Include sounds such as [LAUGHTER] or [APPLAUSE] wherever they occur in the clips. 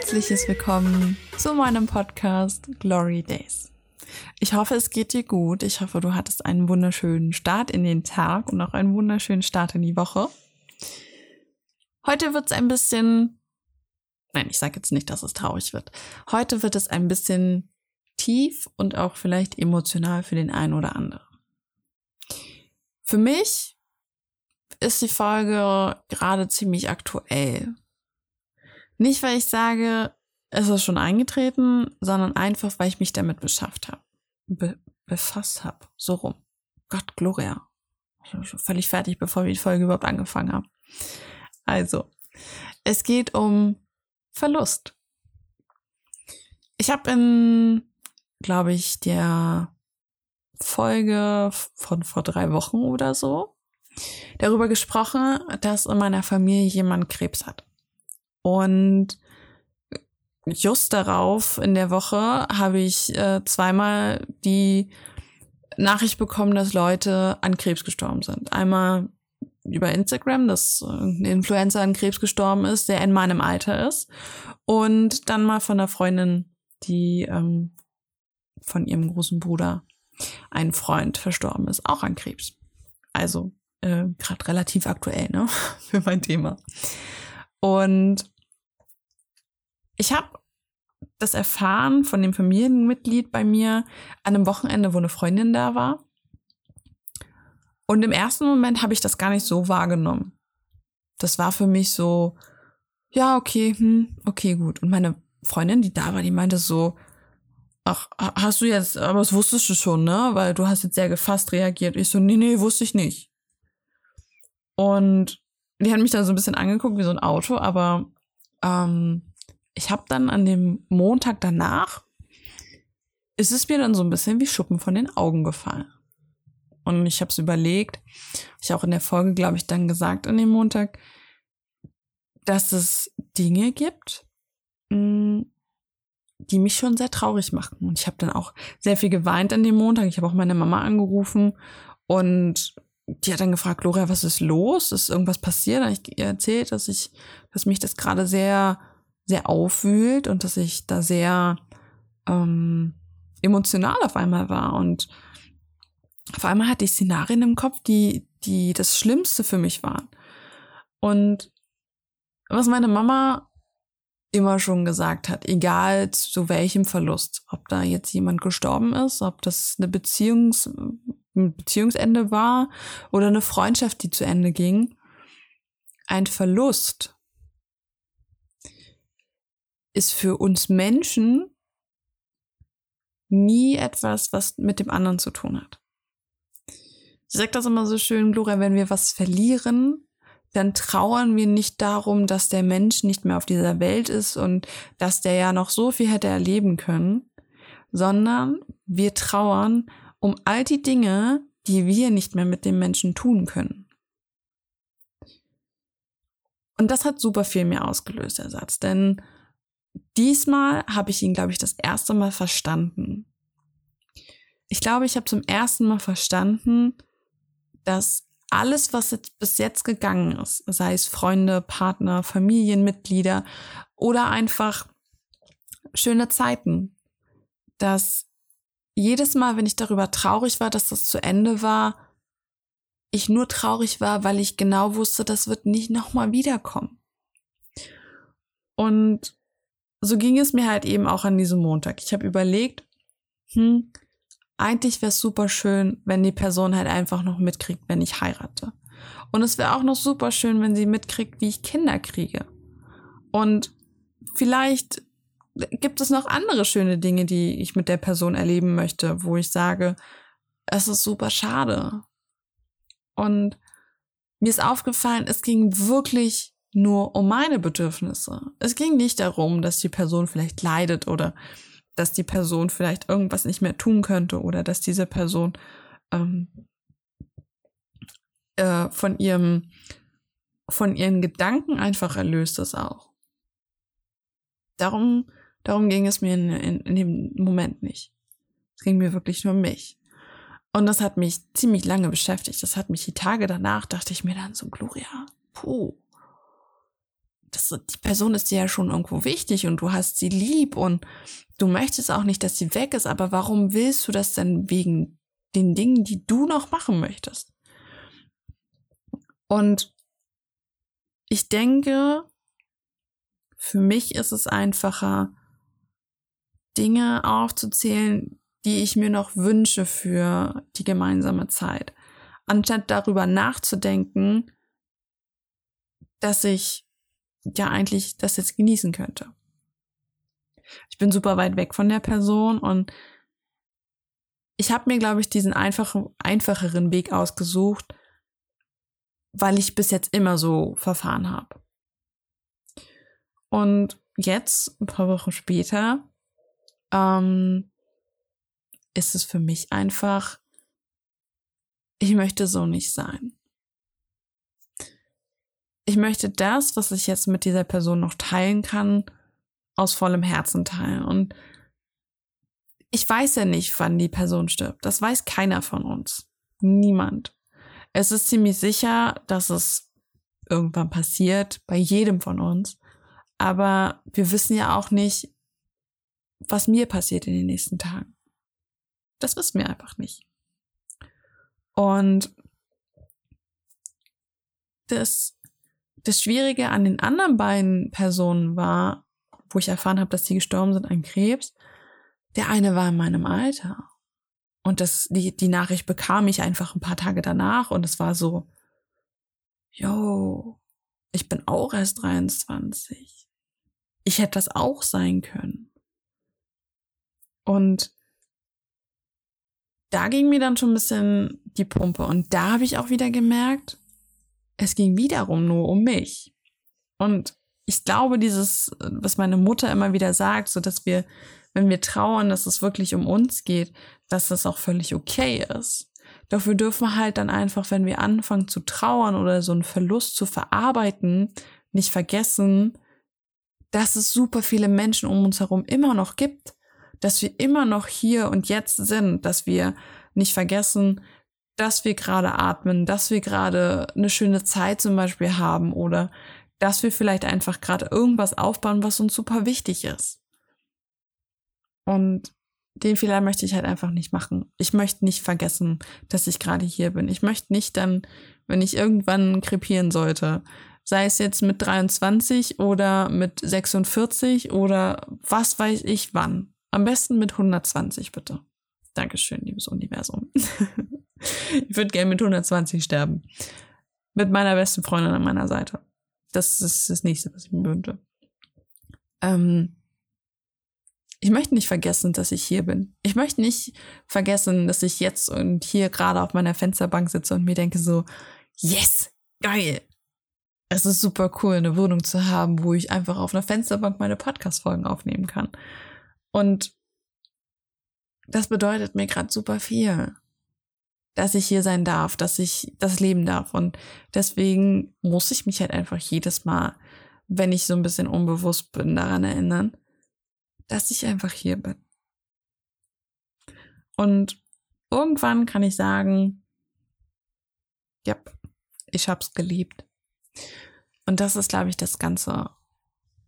herzliches Willkommen zu meinem Podcast Glory Days. Ich hoffe, es geht dir gut. Ich hoffe, du hattest einen wunderschönen Start in den Tag und auch einen wunderschönen Start in die Woche. Heute wird es ein bisschen, nein, ich sage jetzt nicht, dass es traurig wird. Heute wird es ein bisschen tief und auch vielleicht emotional für den einen oder anderen. Für mich ist die Folge gerade ziemlich aktuell. Nicht, weil ich sage, es ist schon eingetreten, sondern einfach, weil ich mich damit beschafft habe. Be befasst habe. So rum. Gott, Gloria. Ich bin schon völlig fertig, bevor wir die Folge überhaupt angefangen haben. Also, es geht um Verlust. Ich habe in, glaube ich, der Folge von vor drei Wochen oder so darüber gesprochen, dass in meiner Familie jemand Krebs hat. Und just darauf in der Woche habe ich äh, zweimal die Nachricht bekommen, dass Leute an Krebs gestorben sind. Einmal über Instagram, dass ein Influencer an Krebs gestorben ist, der in meinem Alter ist. Und dann mal von einer Freundin, die ähm, von ihrem großen Bruder, ein Freund, verstorben ist, auch an Krebs. Also äh, gerade relativ aktuell, ne, [LAUGHS] für mein Thema. Und ich habe das erfahren von dem Familienmitglied bei mir an einem Wochenende, wo eine Freundin da war. Und im ersten Moment habe ich das gar nicht so wahrgenommen. Das war für mich so, ja, okay, hm, okay, gut. Und meine Freundin, die da war, die meinte so, ach, hast du jetzt, aber das wusstest du schon, ne? Weil du hast jetzt sehr gefasst reagiert. Ich so, nee, nee, wusste ich nicht. Und die hat mich dann so ein bisschen angeguckt wie so ein Auto, aber ähm, ich habe dann an dem Montag danach, ist es mir dann so ein bisschen wie Schuppen von den Augen gefallen. Und ich habe es überlegt, ich auch in der Folge, glaube ich, dann gesagt an dem Montag, dass es Dinge gibt, mm, die mich schon sehr traurig machen. Und ich habe dann auch sehr viel geweint an dem Montag. Ich habe auch meine Mama angerufen und die hat dann gefragt, Gloria, was ist los? Ist irgendwas passiert? Und ich ihr erzählt, dass ich, dass mich das gerade sehr sehr aufwühlt und dass ich da sehr ähm, emotional auf einmal war. Und auf einmal hatte ich Szenarien im Kopf, die, die das Schlimmste für mich waren. Und was meine Mama immer schon gesagt hat, egal zu welchem Verlust, ob da jetzt jemand gestorben ist, ob das eine Beziehungs, ein Beziehungsende war oder eine Freundschaft, die zu Ende ging, ein Verlust ist für uns Menschen nie etwas, was mit dem anderen zu tun hat. Sie sagt das immer so schön, Gloria, wenn wir was verlieren, dann trauern wir nicht darum, dass der Mensch nicht mehr auf dieser Welt ist und dass der ja noch so viel hätte erleben können, sondern wir trauern um all die Dinge, die wir nicht mehr mit dem Menschen tun können. Und das hat super viel mehr ausgelöst, der Satz, denn diesmal habe ich ihn, glaube ich, das erste Mal verstanden. Ich glaube, ich habe zum ersten Mal verstanden, dass alles, was jetzt bis jetzt gegangen ist, sei es Freunde, Partner, Familienmitglieder oder einfach schöne Zeiten, dass jedes Mal, wenn ich darüber traurig war, dass das zu Ende war, ich nur traurig war, weil ich genau wusste, das wird nicht nochmal wiederkommen. Und so ging es mir halt eben auch an diesem Montag. Ich habe überlegt, hm, eigentlich wäre es super schön, wenn die Person halt einfach noch mitkriegt, wenn ich heirate. Und es wäre auch noch super schön, wenn sie mitkriegt, wie ich Kinder kriege. Und vielleicht gibt es noch andere schöne Dinge, die ich mit der Person erleben möchte, wo ich sage, es ist super schade. Und mir ist aufgefallen, es ging wirklich nur um meine Bedürfnisse. Es ging nicht darum, dass die Person vielleicht leidet oder dass die Person vielleicht irgendwas nicht mehr tun könnte oder dass diese Person ähm, äh, von ihrem von ihren Gedanken einfach erlöst ist auch. Darum, darum ging es mir in, in, in dem Moment nicht. Es ging mir wirklich nur um mich. Und das hat mich ziemlich lange beschäftigt. Das hat mich die Tage danach, dachte ich mir dann so, Gloria, puh, das, die Person ist dir ja schon irgendwo wichtig und du hast sie lieb und du möchtest auch nicht, dass sie weg ist, aber warum willst du das denn wegen den Dingen, die du noch machen möchtest? Und ich denke, für mich ist es einfacher, Dinge aufzuzählen, die ich mir noch wünsche für die gemeinsame Zeit, anstatt darüber nachzudenken, dass ich ja eigentlich das jetzt genießen könnte. Ich bin super weit weg von der Person und ich habe mir, glaube ich, diesen einfachen, einfacheren Weg ausgesucht, weil ich bis jetzt immer so verfahren habe. Und jetzt, ein paar Wochen später, ähm, ist es für mich einfach, ich möchte so nicht sein. Ich möchte das, was ich jetzt mit dieser Person noch teilen kann, aus vollem Herzen teilen. Und ich weiß ja nicht, wann die Person stirbt. Das weiß keiner von uns. Niemand. Es ist ziemlich sicher, dass es irgendwann passiert, bei jedem von uns. Aber wir wissen ja auch nicht, was mir passiert in den nächsten Tagen. Das wissen wir einfach nicht. Und das, das Schwierige an den anderen beiden Personen war, wo ich erfahren habe, dass sie gestorben sind an Krebs, der eine war in meinem Alter. Und das, die, die Nachricht bekam ich einfach ein paar Tage danach und es war so, yo, ich bin auch erst 23 ich hätte das auch sein können. Und da ging mir dann schon ein bisschen die Pumpe. Und da habe ich auch wieder gemerkt, es ging wiederum nur um mich. Und ich glaube, dieses, was meine Mutter immer wieder sagt, so dass wir, wenn wir trauern, dass es wirklich um uns geht, dass das auch völlig okay ist. Doch wir dürfen halt dann einfach, wenn wir anfangen zu trauern oder so einen Verlust zu verarbeiten, nicht vergessen, dass es super viele Menschen um uns herum immer noch gibt, dass wir immer noch hier und jetzt sind, dass wir nicht vergessen, dass wir gerade atmen, dass wir gerade eine schöne Zeit zum Beispiel haben oder dass wir vielleicht einfach gerade irgendwas aufbauen, was uns super wichtig ist. Und den Fehler möchte ich halt einfach nicht machen. Ich möchte nicht vergessen, dass ich gerade hier bin. Ich möchte nicht dann, wenn ich irgendwann krepieren sollte, sei es jetzt mit 23 oder mit 46 oder was weiß ich wann. Am besten mit 120 bitte. Dankeschön, liebes Universum. [LAUGHS] ich würde gerne mit 120 sterben. Mit meiner besten Freundin an meiner Seite. Das ist das nächste, was ich mir wünsche. Ähm, ich möchte nicht vergessen, dass ich hier bin. Ich möchte nicht vergessen, dass ich jetzt und hier gerade auf meiner Fensterbank sitze und mir denke so, yes, geil, es ist super cool, eine Wohnung zu haben, wo ich einfach auf einer Fensterbank meine Podcast-Folgen aufnehmen kann. Und das bedeutet mir gerade super viel, dass ich hier sein darf, dass ich das leben darf. Und deswegen muss ich mich halt einfach jedes Mal, wenn ich so ein bisschen unbewusst bin, daran erinnern, dass ich einfach hier bin. Und irgendwann kann ich sagen, ja, ich hab's geliebt. Und das ist, glaube ich, das Ganze,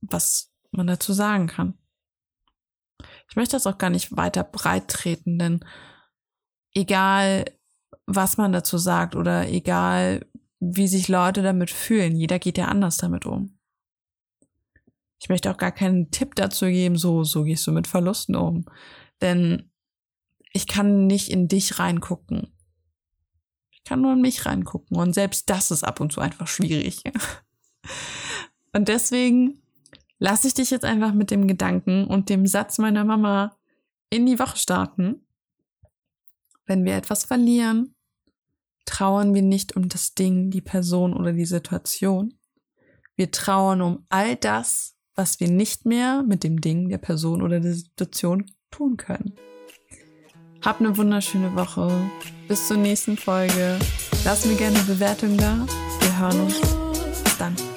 was man dazu sagen kann. Ich möchte das auch gar nicht weiter breit treten, denn egal, was man dazu sagt oder egal, wie sich Leute damit fühlen, jeder geht ja anders damit um. Ich möchte auch gar keinen Tipp dazu geben, so, so gehst du mit Verlusten um. Denn ich kann nicht in dich reingucken kann nur in mich reingucken. Und selbst das ist ab und zu einfach schwierig. [LAUGHS] und deswegen lasse ich dich jetzt einfach mit dem Gedanken und dem Satz meiner Mama in die Woche starten. Wenn wir etwas verlieren, trauern wir nicht um das Ding, die Person oder die Situation. Wir trauern um all das, was wir nicht mehr mit dem Ding, der Person oder der Situation tun können. Hab eine wunderschöne Woche. Bis zur nächsten Folge. Lass mir gerne eine Bewertung da. Wir hören uns. Bis dann.